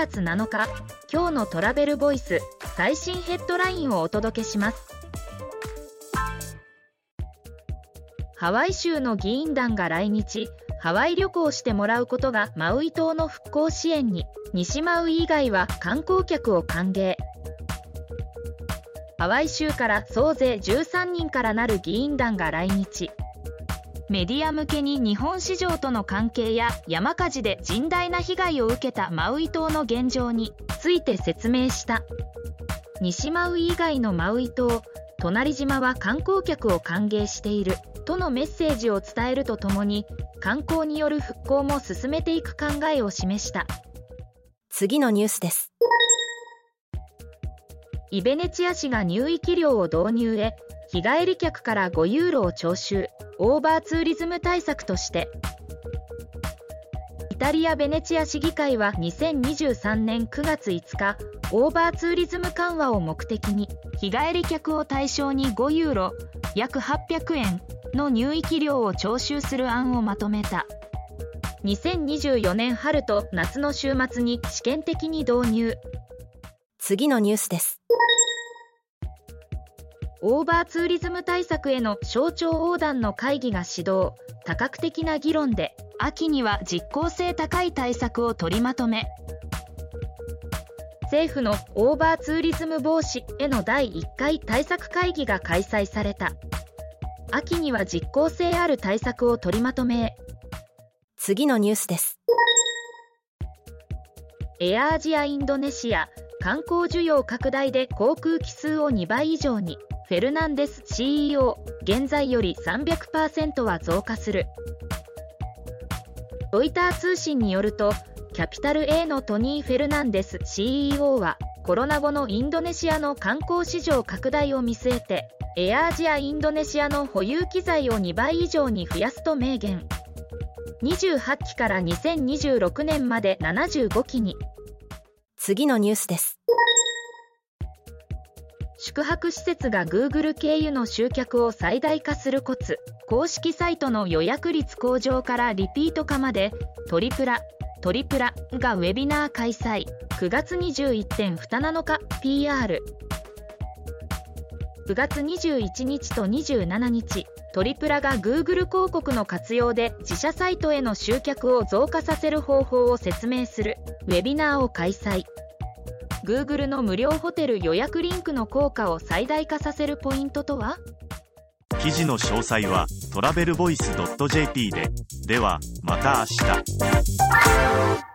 月7日今日のトラベルボイス最新ヘッドラインをお届けします。ハワイ州の議員団が来日ハワイ旅行してもらうことがマウイ島の復興支援に西マウイ以外は観光客を歓迎。ハワイ州から総勢13人からなる議員団が来日。メディア向けに日本市場との関係や山火事で甚大な被害を受けたマウイ島の現状について説明した。西マウイ以外のマウイ島隣島は観光客を歓迎している。とのメッセージを伝えるとともに観光による復興も進めていく考えを示した。次のニュースです。イベネチア市が入域料を導入へ日帰り客から5ユーロを徴収。オーバーツーリズム対策として。イタリア・ベネチア市議会は2023年9月5日オーバーツーリズム緩和を目的に日帰り客を対象に5ユーロ約800円の入域料を徴収する案をまとめた。2024年春と夏の週末に試験的に導入。次のニュースです。オーバーツーリズム対策への省庁横断の会議が始動。多角的な議論で秋には実効性高い対策を取りまとめ。政府のオーバーツーリズム防止への第1回対策会議が開催された。秋には実効性ある対策を取りまとめ。次のニュースです。エアアジアインドネシア観光需要拡大で航空機数を2倍以上にフェルナンデス CEO 現在より300%は増加する。ロイター通信によるとキャピタル A のトニー・フェルナンデス CEO はコロナ後のインドネシアの観光市場拡大を見据えてエアアジアインドネシアの保有機材を2倍以上に増やすと明言。28機から2026年まで75機に。次のニュースです。宿泊施設が Google 経由の集客を最大化するコツ。公式サイトの予約率向上からリピート化までトリプラトリプラがウェビナー開催。9月21.27日 PR 9月21日と27日トリプラが Google 広告の活用で自社サイトへの集客を増加させる方法を説明するウェビナーを開催。Google の無料ホテル予約リンクの効果を最大化させるポイントとは？記事の詳細はトラベルボイス .jp で。ではまた明日。